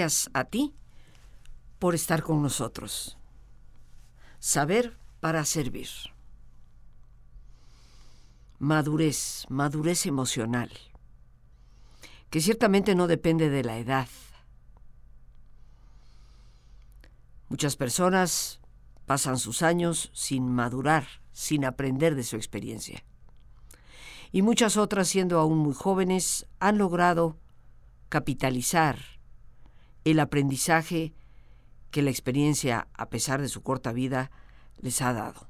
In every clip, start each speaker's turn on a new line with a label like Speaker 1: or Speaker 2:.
Speaker 1: Gracias a ti por estar con nosotros. Saber para servir. Madurez, madurez emocional, que ciertamente no depende de la edad. Muchas personas pasan sus años sin madurar, sin aprender de su experiencia. Y muchas otras, siendo aún muy jóvenes, han logrado capitalizar el aprendizaje que la experiencia, a pesar de su corta vida, les ha dado.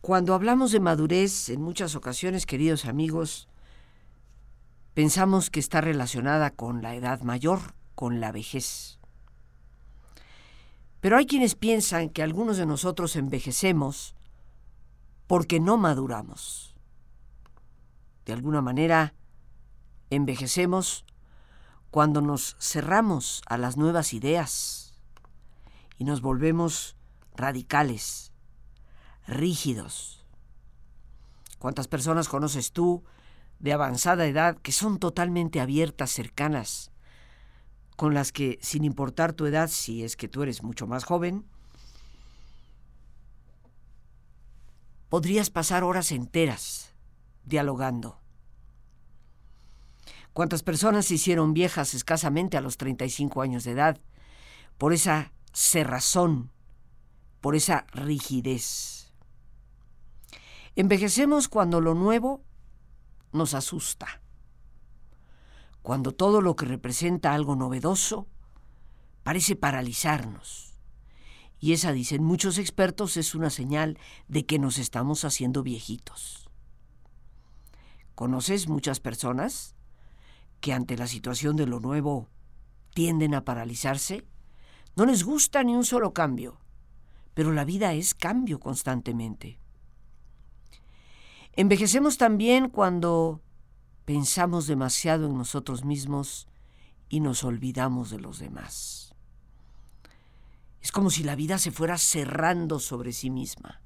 Speaker 1: Cuando hablamos de madurez, en muchas ocasiones, queridos amigos, pensamos que está relacionada con la edad mayor, con la vejez. Pero hay quienes piensan que algunos de nosotros envejecemos porque no maduramos. De alguna manera, envejecemos cuando nos cerramos a las nuevas ideas y nos volvemos radicales, rígidos. ¿Cuántas personas conoces tú de avanzada edad que son totalmente abiertas, cercanas, con las que, sin importar tu edad, si es que tú eres mucho más joven, podrías pasar horas enteras dialogando. ¿Cuántas personas se hicieron viejas escasamente a los 35 años de edad por esa cerrazón, por esa rigidez? Envejecemos cuando lo nuevo nos asusta, cuando todo lo que representa algo novedoso parece paralizarnos y esa, dicen muchos expertos, es una señal de que nos estamos haciendo viejitos. ¿Conoces muchas personas que ante la situación de lo nuevo tienden a paralizarse? No les gusta ni un solo cambio, pero la vida es cambio constantemente. Envejecemos también cuando pensamos demasiado en nosotros mismos y nos olvidamos de los demás. Es como si la vida se fuera cerrando sobre sí misma.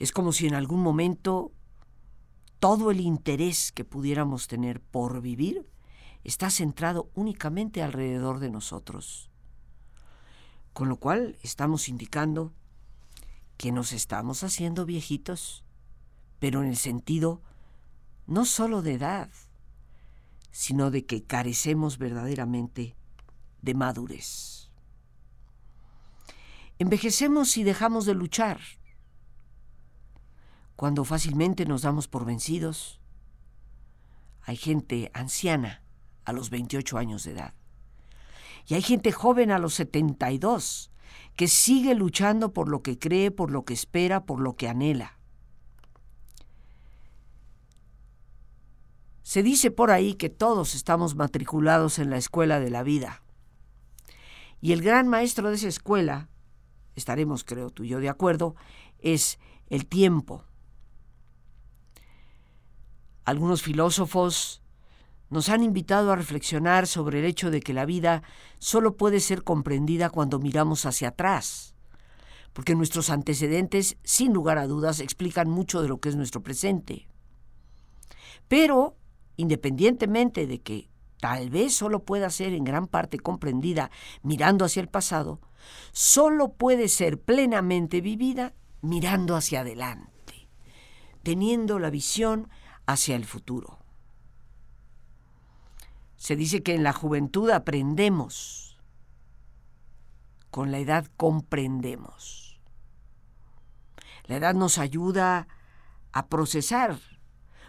Speaker 1: Es como si en algún momento todo el interés que pudiéramos tener por vivir está centrado únicamente alrededor de nosotros. Con lo cual estamos indicando que nos estamos haciendo viejitos, pero en el sentido no solo de edad, sino de que carecemos verdaderamente de madurez. Envejecemos y dejamos de luchar. Cuando fácilmente nos damos por vencidos, hay gente anciana a los 28 años de edad. Y hay gente joven a los 72 que sigue luchando por lo que cree, por lo que espera, por lo que anhela. Se dice por ahí que todos estamos matriculados en la escuela de la vida. Y el gran maestro de esa escuela estaremos, creo tú y yo, de acuerdo, es el tiempo. Algunos filósofos nos han invitado a reflexionar sobre el hecho de que la vida solo puede ser comprendida cuando miramos hacia atrás, porque nuestros antecedentes, sin lugar a dudas, explican mucho de lo que es nuestro presente. Pero, independientemente de que tal vez solo pueda ser en gran parte comprendida mirando hacia el pasado, solo puede ser plenamente vivida mirando hacia adelante, teniendo la visión hacia el futuro. Se dice que en la juventud aprendemos, con la edad comprendemos. La edad nos ayuda a procesar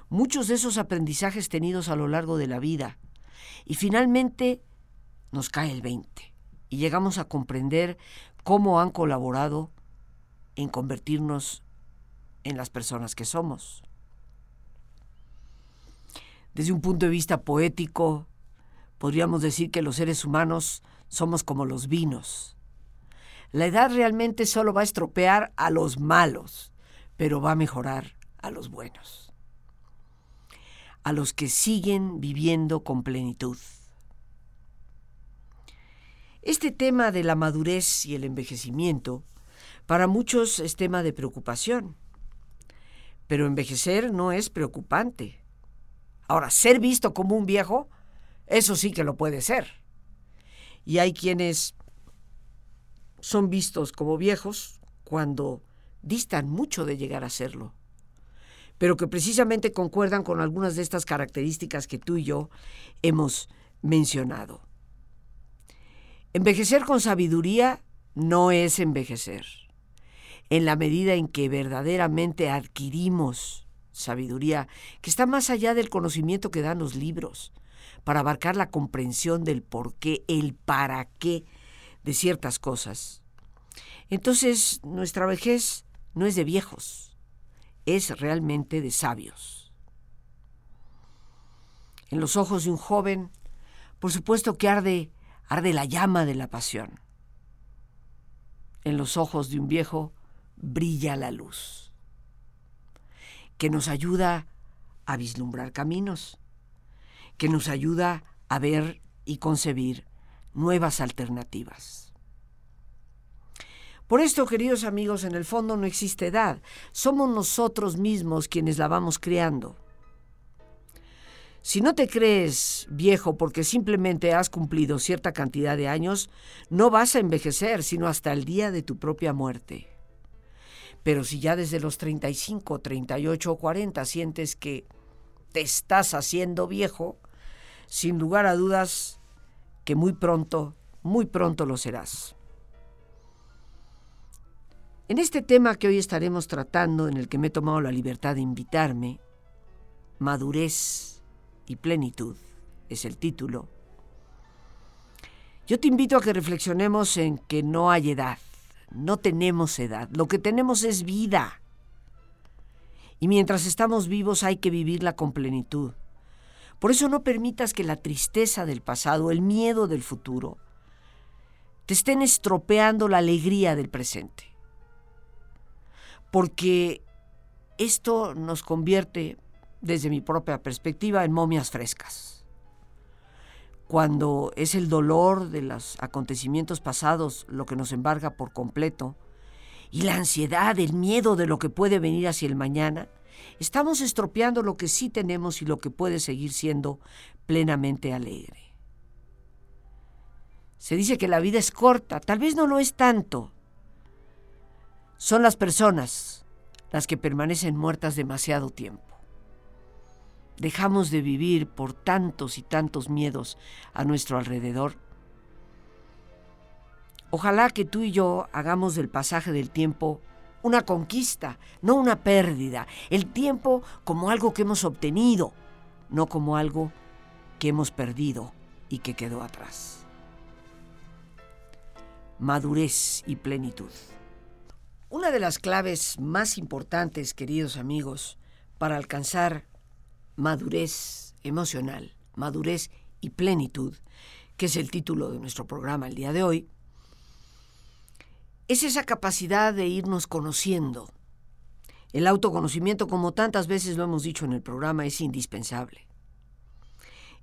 Speaker 1: muchos de esos aprendizajes tenidos a lo largo de la vida y finalmente nos cae el 20 y llegamos a comprender cómo han colaborado en convertirnos en las personas que somos. Desde un punto de vista poético, podríamos decir que los seres humanos somos como los vinos. La edad realmente solo va a estropear a los malos, pero va a mejorar a los buenos, a los que siguen viviendo con plenitud. Este tema de la madurez y el envejecimiento para muchos es tema de preocupación, pero envejecer no es preocupante. Ahora, ser visto como un viejo, Eso sí que lo puede ser. Y hay quienes son vistos como viejos cuando distan mucho de llegar a serlo, pero que precisamente concuerdan con algunas de estas características que tú y yo hemos mencionado. Envejecer con sabiduría no es envejecer. En la medida en que verdaderamente adquirimos sabiduría que está más allá del conocimiento que dan los libros, para abarcar la comprensión del por qué, el para qué de ciertas cosas. Entonces, nuestra vejez no es de viejos, es realmente de sabios. En los ojos de un joven, por supuesto que arde, arde la llama de la pasión. En los ojos de un viejo brilla la luz, que nos ayuda a vislumbrar caminos, que nos ayuda a ver y concebir nuevas alternativas. Por esto, queridos amigos, en el fondo no existe edad. Somos nosotros mismos quienes la vamos creando. Si no te crees viejo porque simplemente has cumplido cierta cantidad de años, no vas a envejecer sino hasta el día de tu propia muerte. Pero si ya desde los 35, 38 o 40 sientes que te estás haciendo viejo, sin lugar a dudas que muy pronto, muy pronto lo serás. En este tema que hoy estaremos tratando, en el que me he tomado la libertad de invitarme, Madurez y Plenitud es el título, yo te invito a que reflexionemos en que no hay edad, no tenemos edad, lo que tenemos es vida. Y mientras estamos vivos hay que vivirla con plenitud. Por eso no permitas que la tristeza del pasado, el miedo del futuro, te estén estropeando la alegría del presente porque esto nos convierte, desde mi propia perspectiva, en momias frescas. Cuando es el dolor de los acontecimientos pasados lo que nos embarga por completo, y la ansiedad, el miedo de lo que puede venir hacia el mañana, estamos estropeando lo que sí tenemos y lo que puede seguir siendo plenamente alegre. Se dice que la vida es corta, tal vez no lo es tanto, son las personas las que permanecen muertas demasiado tiempo. Dejamos de vivir por tantos y tantos miedos a nuestro alrededor. Ojalá que tú y yo hagamos del pasaje del tiempo una conquista, no una pérdida. El tiempo como algo que hemos obtenido, no como algo que hemos perdido y que quedó atrás. Madurez y plenitud. Una de las claves más importantes, queridos amigos, para alcanzar madurez emocional, madurez y plenitud, que es el título de nuestro programa el día de hoy, es esa capacidad de irnos conociendo. El autoconocimiento, como tantas veces lo hemos dicho en el programa, es indispensable.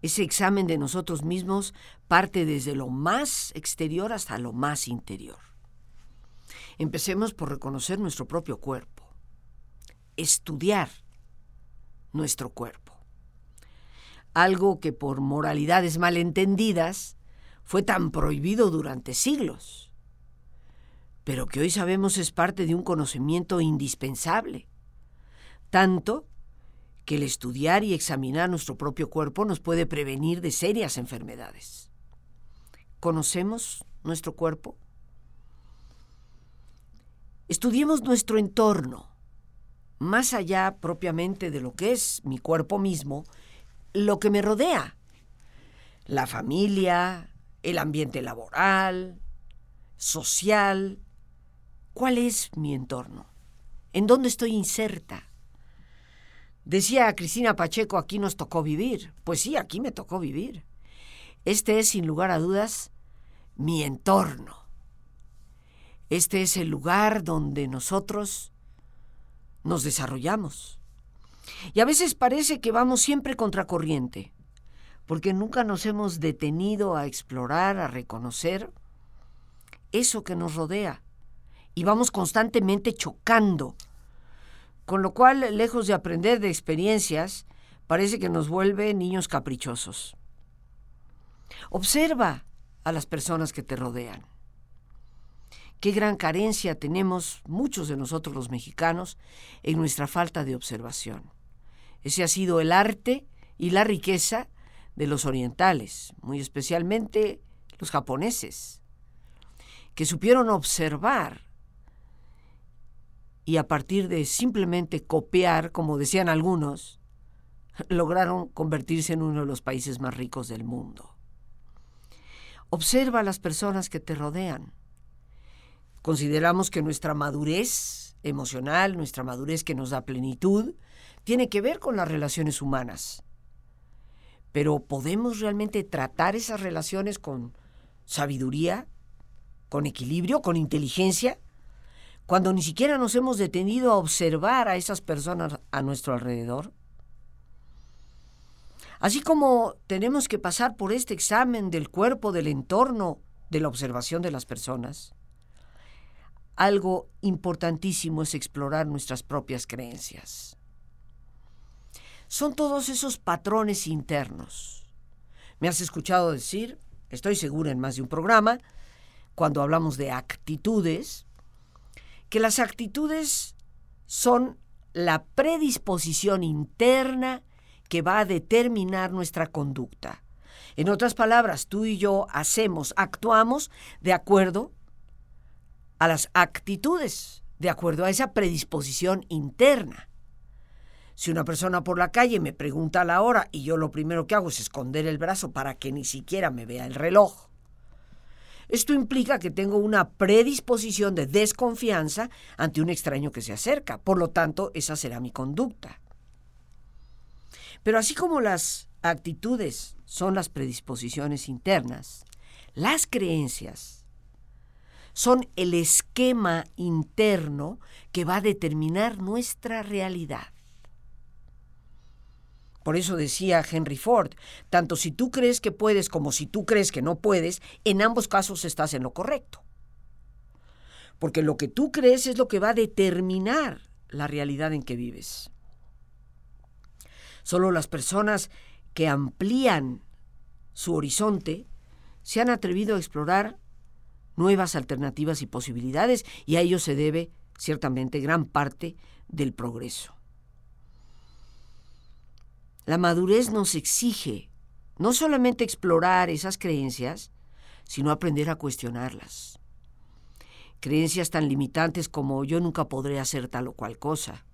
Speaker 1: Ese examen de nosotros mismos parte desde lo más exterior hasta lo más interior. Empecemos por reconocer nuestro propio cuerpo, estudiar nuestro cuerpo. Algo que por moralidades malentendidas fue tan prohibido durante siglos, pero que hoy sabemos es parte de un conocimiento indispensable, tanto que el estudiar y examinar nuestro propio cuerpo nos puede prevenir de serias enfermedades. ¿Conocemos nuestro cuerpo? Estudiemos nuestro entorno, más allá propiamente de lo que es mi cuerpo mismo, lo que me rodea. La familia, el ambiente laboral, social. ¿Cuál es mi entorno? ¿En dónde estoy inserta? Decía Cristina Pacheco, aquí nos tocó vivir. Pues sí, aquí me tocó vivir. Este es, sin lugar a dudas, mi entorno. Este es el lugar donde nosotros nos desarrollamos. Y a veces parece que vamos siempre contracorriente, porque nunca nos hemos detenido a explorar, a reconocer eso que nos rodea. Y vamos constantemente chocando, con lo cual, lejos de aprender de experiencias, parece que nos vuelve niños caprichosos. Observa a las personas que te rodean. Qué gran carencia tenemos muchos de nosotros los mexicanos en nuestra falta de observación. Ese ha sido el arte y la riqueza de los orientales, muy especialmente los japoneses, que supieron observar y a partir de simplemente copiar, como decían algunos, lograron convertirse en uno de los países más ricos del mundo. Observa a las personas que te rodean. Consideramos que nuestra madurez emocional, nuestra madurez que nos da plenitud, tiene que ver con las relaciones humanas. Pero ¿podemos realmente tratar esas relaciones con sabiduría, con equilibrio, con inteligencia? Cuando ni siquiera nos hemos detenido a observar a esas personas a nuestro alrededor. Así como tenemos que pasar por este examen del cuerpo, del entorno, de la observación de las personas, algo importantísimo es explorar nuestras propias creencias. Son todos esos patrones internos. Me has escuchado decir, estoy segura en más de un programa, cuando hablamos de actitudes, que las actitudes son la predisposición interna que va a determinar nuestra conducta. En otras palabras, tú y yo hacemos, actuamos de acuerdo a las actitudes, de acuerdo a esa predisposición interna. Si una persona por la calle me pregunta la hora y yo lo primero que hago es esconder el brazo para que ni siquiera me vea el reloj, esto implica que tengo una predisposición de desconfianza ante un extraño que se acerca. Por lo tanto, esa será mi conducta. Pero así como las actitudes son las predisposiciones internas, las creencias son el esquema interno que va a determinar nuestra realidad. Por eso decía Henry Ford, tanto si tú crees que puedes como si tú crees que no puedes, en ambos casos estás en lo correcto. Porque lo que tú crees es lo que va a determinar la realidad en que vives. Solo las personas que amplían su horizonte se han atrevido a explorar nuevas alternativas y posibilidades y a ello se debe ciertamente gran parte del progreso. La madurez nos exige no solamente explorar esas creencias, sino aprender a cuestionarlas. Creencias tan limitantes como yo nunca podré hacer tal o cual cosa,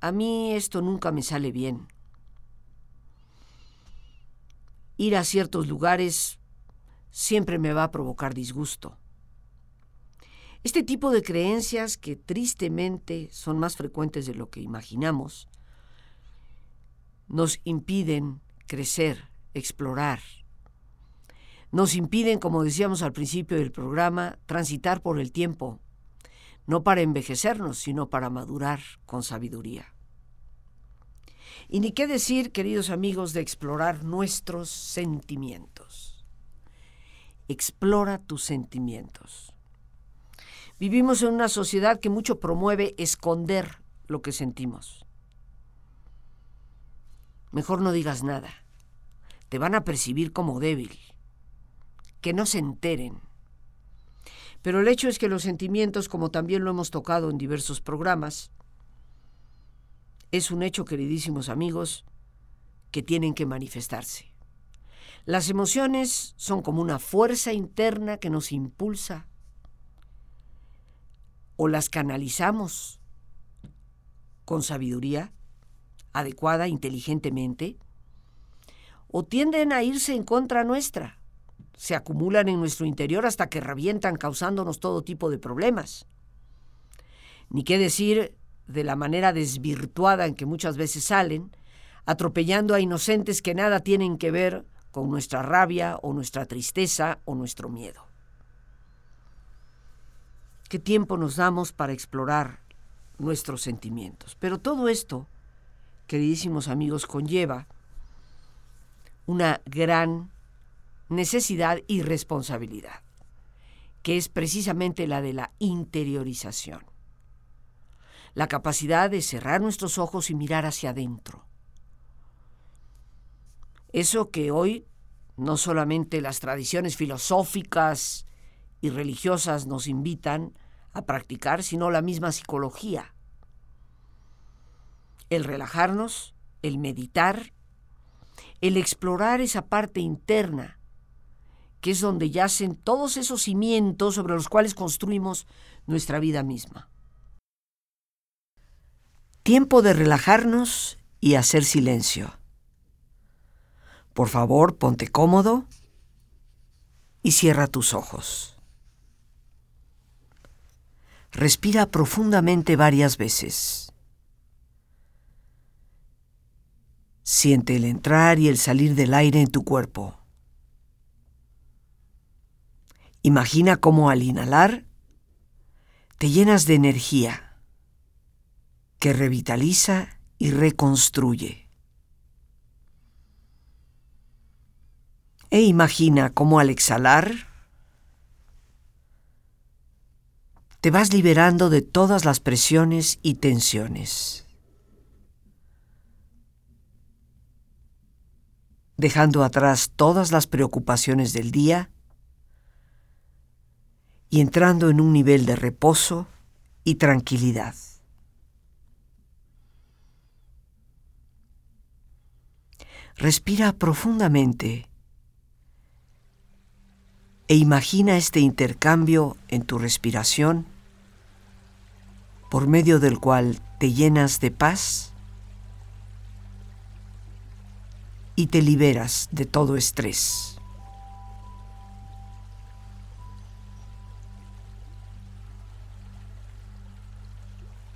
Speaker 1: a mí esto nunca me sale bien. Ir a ciertos lugares siempre me va a provocar disgusto. Este tipo de creencias, que tristemente son más frecuentes de lo que imaginamos, nos impiden crecer, explorar. Nos impiden, como decíamos al principio del programa, transitar por el tiempo, no para envejecernos, sino para madurar con sabiduría. Y ni qué decir, queridos amigos, de explorar nuestros sentimientos. Explora tus sentimientos. Vivimos en una sociedad que mucho promueve esconder lo que sentimos. Mejor no digas nada. Te van a percibir como débil. Que no se enteren. Pero el hecho es que los sentimientos, como también lo hemos tocado en diversos programas, es un hecho, queridísimos amigos, que tienen que manifestarse. Las emociones son como una fuerza interna que nos impulsa o las canalizamos con sabiduría adecuada, inteligentemente, o tienden a irse en contra nuestra, se acumulan en nuestro interior hasta que revientan causándonos todo tipo de problemas. Ni qué decir de la manera desvirtuada en que muchas veces salen, atropellando a inocentes que nada tienen que ver con nuestra rabia o nuestra tristeza o nuestro miedo. ¿Qué tiempo nos damos para explorar nuestros sentimientos? Pero todo esto, queridísimos amigos, conlleva una gran necesidad y responsabilidad, que es precisamente la de la interiorización la capacidad de cerrar nuestros ojos y mirar hacia adentro. Eso que hoy no solamente las tradiciones filosóficas y religiosas nos invitan a practicar, sino la misma psicología. El relajarnos, el meditar, el explorar esa parte interna, que es donde yacen todos esos cimientos sobre los cuales construimos nuestra vida misma. Tiempo de relajarnos y hacer silencio. Por favor, ponte cómodo y cierra tus ojos. Respira profundamente varias veces. Siente el entrar y el salir del aire en tu cuerpo. Imagina cómo al inhalar te llenas de energía que revitaliza y reconstruye. E imagina cómo al exhalar te vas liberando de todas las presiones y tensiones, dejando atrás todas las preocupaciones del día y entrando en un nivel de reposo y tranquilidad. Respira profundamente e imagina este intercambio en tu respiración por medio del cual te llenas de paz y te liberas de todo estrés.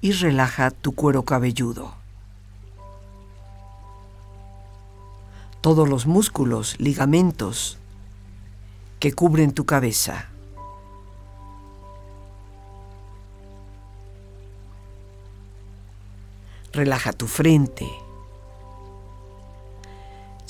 Speaker 1: Y relaja tu cuero cabelludo. Todos los músculos, ligamentos, que cubren tu cabeza. Relaja tu frente.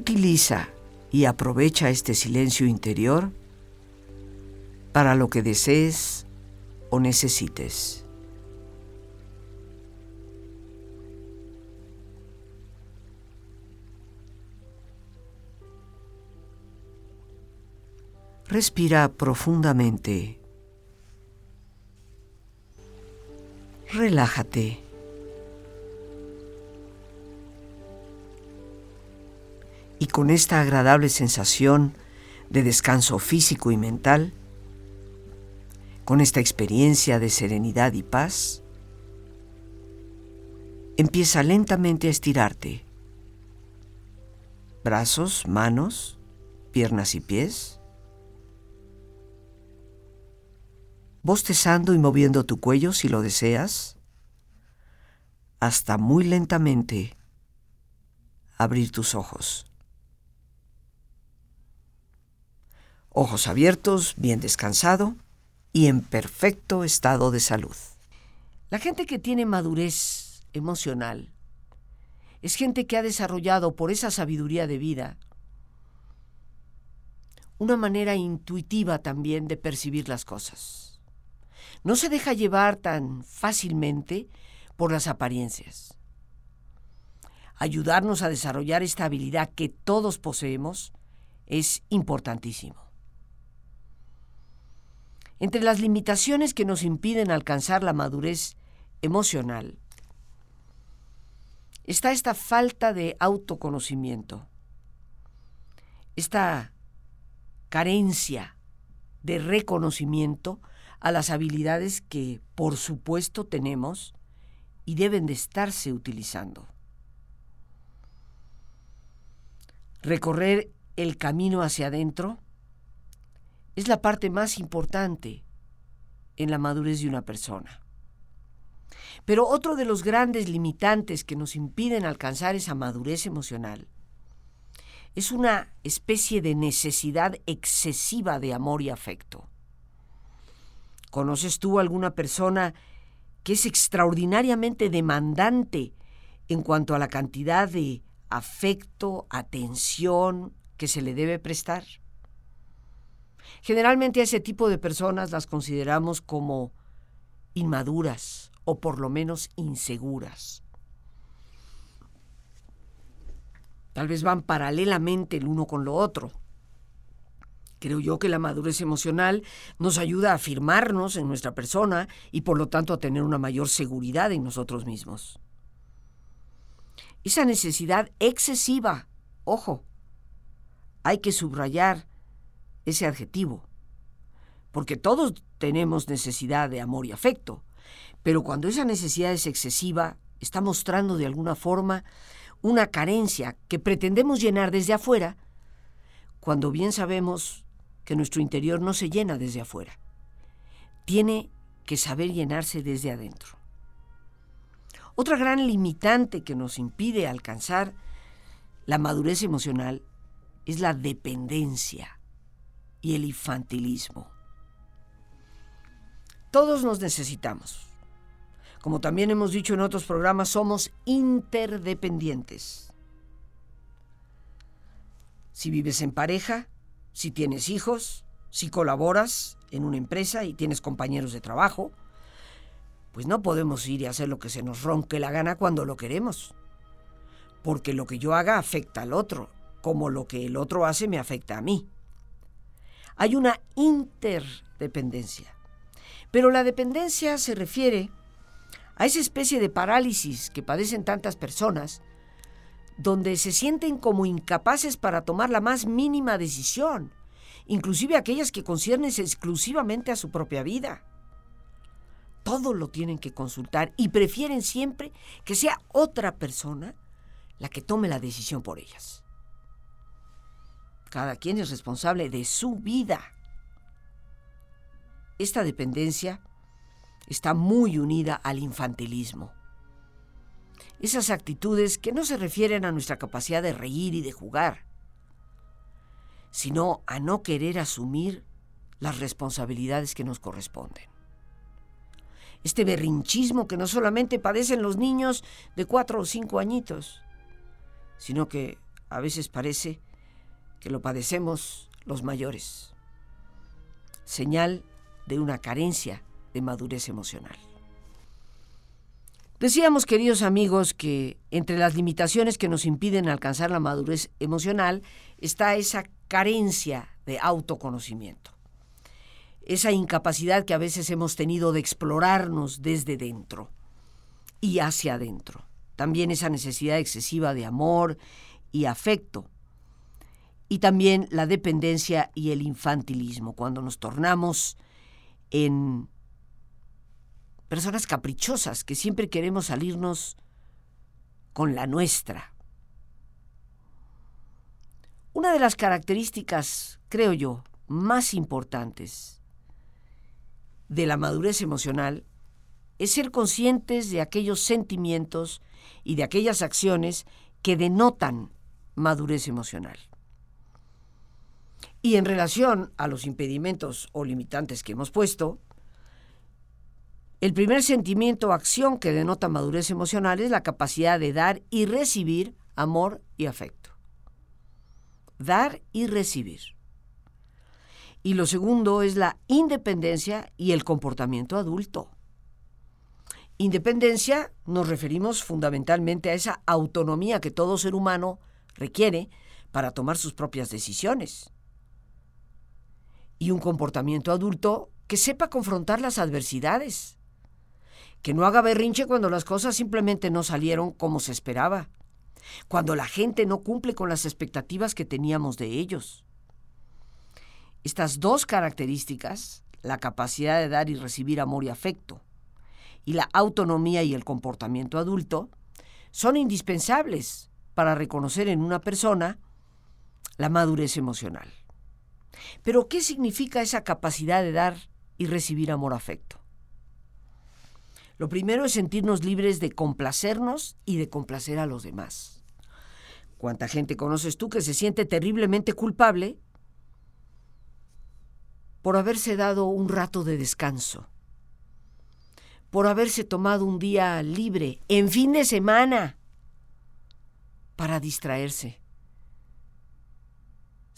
Speaker 1: Utiliza y aprovecha este silencio interior para lo que desees o necesites. Respira profundamente. Relájate. Y con esta agradable sensación de descanso físico y mental, con esta experiencia de serenidad y paz, empieza lentamente a estirarte. Brazos, manos, piernas y pies. Bostezando y moviendo tu cuello si lo deseas, hasta muy lentamente abrir tus ojos. Ojos abiertos, bien descansado y en perfecto estado de salud. La gente que tiene madurez emocional es gente que ha desarrollado por esa sabiduría de vida una manera intuitiva también de percibir las cosas. No se deja llevar tan fácilmente por las apariencias. Ayudarnos a desarrollar esta habilidad que todos poseemos es importantísimo. Entre las limitaciones que nos impiden alcanzar la madurez emocional está esta falta de autoconocimiento, esta carencia de reconocimiento a las habilidades que por supuesto tenemos y deben de estarse utilizando. Recorrer el camino hacia adentro es la parte más importante en la madurez de una persona. Pero otro de los grandes limitantes que nos impiden alcanzar esa madurez emocional es una especie de necesidad excesiva de amor y afecto. ¿Conoces tú alguna persona que es extraordinariamente demandante en cuanto a la cantidad de afecto, atención que se le debe prestar? Generalmente a ese tipo de personas las consideramos como inmaduras o por lo menos inseguras. Tal vez van paralelamente el uno con lo otro. Creo yo que la madurez emocional nos ayuda a afirmarnos en nuestra persona y por lo tanto a tener una mayor seguridad en nosotros mismos. Esa necesidad excesiva, ojo, hay que subrayar ese adjetivo, porque todos tenemos necesidad de amor y afecto, pero cuando esa necesidad es excesiva, está mostrando de alguna forma una carencia que pretendemos llenar desde afuera, cuando bien sabemos que nuestro interior no se llena desde afuera. Tiene que saber llenarse desde adentro. Otra gran limitante que nos impide alcanzar la madurez emocional es la dependencia y el infantilismo. Todos nos necesitamos. Como también hemos dicho en otros programas, somos interdependientes. Si vives en pareja, si tienes hijos, si colaboras en una empresa y tienes compañeros de trabajo, pues no podemos ir y hacer lo que se nos ronque la gana cuando lo queremos. porque lo que yo haga afecta al otro, como lo que el otro hace me afecta a mí. Hay una interdependencia. Pero la dependencia se refiere a esa especie de parálisis que padecen tantas personas, donde se sienten como incapaces para tomar la más mínima decisión, inclusive aquellas que conciernen exclusivamente a su propia vida. Todo lo tienen que consultar y prefieren siempre que sea otra persona la que tome la decisión por ellas. Cada quien es responsable de su vida. Esta dependencia está muy unida al infantilismo. Esas actitudes que no se refieren a nuestra capacidad de reír y de jugar, sino a no querer asumir las responsabilidades que nos corresponden. Este berrinchismo que no solamente padecen los niños de cuatro o cinco añitos, sino que a veces parece que lo padecemos los mayores. Señal de una carencia de madurez emocional. Decíamos, queridos amigos, que entre las limitaciones que nos impiden alcanzar la madurez emocional está esa carencia de autoconocimiento, esa incapacidad que a veces hemos tenido de explorarnos desde dentro y hacia adentro. También esa necesidad excesiva de amor y afecto. Y también la dependencia y el infantilismo, cuando nos tornamos en personas caprichosas que siempre queremos salirnos con la nuestra. Una de las características, creo yo, más importantes de la madurez emocional es ser conscientes de aquellos sentimientos y de aquellas acciones que denotan madurez emocional. Y en relación a los impedimentos o limitantes que hemos puesto, el primer sentimiento o acción que denota madurez emocional es la capacidad de dar y recibir amor y afecto. Dar y recibir. Y lo segundo es la independencia y el comportamiento adulto. Independencia nos referimos fundamentalmente a esa autonomía que todo ser humano requiere para tomar sus propias decisiones. Y un comportamiento adulto que sepa confrontar las adversidades que no haga berrinche cuando las cosas simplemente no salieron como se esperaba, cuando la gente no cumple con las expectativas que teníamos de ellos. Estas dos características, la capacidad de dar y recibir amor y afecto, y la autonomía y el comportamiento adulto, son indispensables para reconocer en una persona la madurez emocional. Pero, ¿qué significa esa capacidad de dar y recibir amor-afecto? Lo primero es sentirnos libres de complacernos y de complacer a los demás. ¿Cuánta gente conoces tú que se siente terriblemente culpable por haberse dado un rato de descanso? Por haberse tomado un día libre, en fin de semana, para distraerse.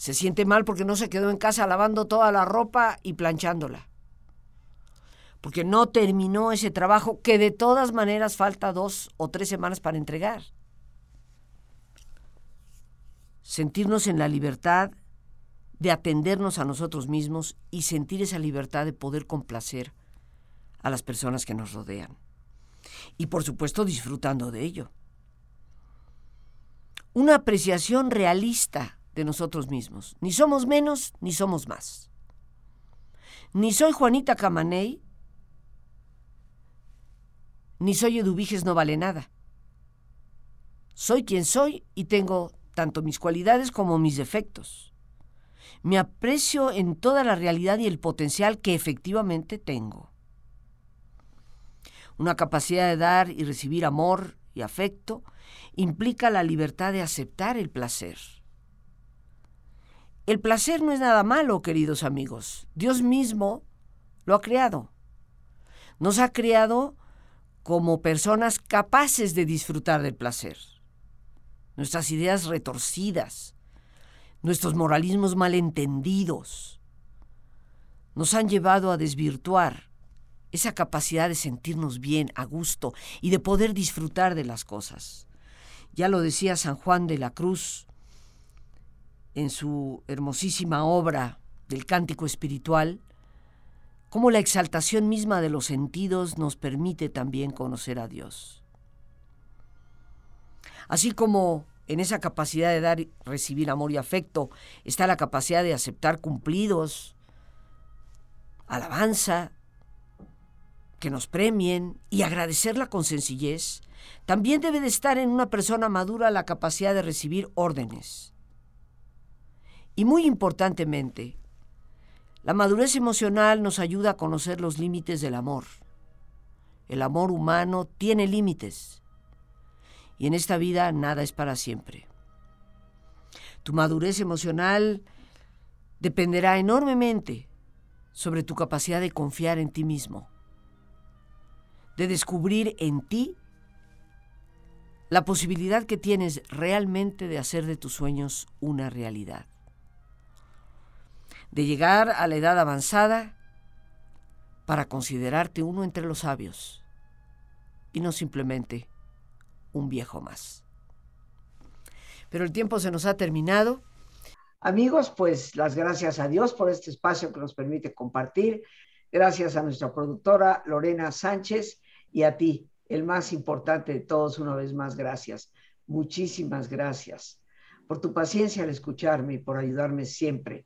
Speaker 1: Se siente mal porque no se quedó en casa lavando toda la ropa y planchándola porque no terminó ese trabajo que de todas maneras falta dos o tres semanas para entregar. Sentirnos en la libertad de atendernos a nosotros mismos y sentir esa libertad de poder complacer a las personas que nos rodean. Y por supuesto disfrutando de ello. Una apreciación realista de nosotros mismos. Ni somos menos ni somos más. Ni soy Juanita Camaney ni soy eduviges no vale nada. Soy quien soy y tengo tanto mis cualidades como mis defectos. Me aprecio en toda la realidad y el potencial que efectivamente tengo. Una capacidad de dar y recibir amor y afecto implica la libertad de aceptar el placer. El placer no es nada malo, queridos amigos. Dios mismo lo ha creado. Nos ha creado como personas capaces de disfrutar del placer. Nuestras ideas retorcidas, nuestros moralismos malentendidos, nos han llevado a desvirtuar esa capacidad de sentirnos bien, a gusto y de poder disfrutar de las cosas. Ya lo decía San Juan de la Cruz en su hermosísima obra del cántico espiritual, cómo la exaltación misma de los sentidos nos permite también conocer a Dios. Así como en esa capacidad de dar y recibir amor y afecto está la capacidad de aceptar cumplidos, alabanza, que nos premien y agradecerla con sencillez, también debe de estar en una persona madura la capacidad de recibir órdenes. Y muy importantemente, la madurez emocional nos ayuda a conocer los límites del amor. El amor humano tiene límites y en esta vida nada es para siempre. Tu madurez emocional dependerá enormemente sobre tu capacidad de confiar en ti mismo, de descubrir en ti la posibilidad que tienes realmente de hacer de tus sueños una realidad de llegar a la edad avanzada para considerarte uno entre los sabios y no simplemente un viejo más. Pero el tiempo se nos ha terminado. Amigos, pues las gracias a Dios por este espacio que nos permite compartir. Gracias a nuestra productora Lorena Sánchez y a ti, el más importante de todos, una vez más, gracias. Muchísimas gracias por tu paciencia al escucharme y por ayudarme siempre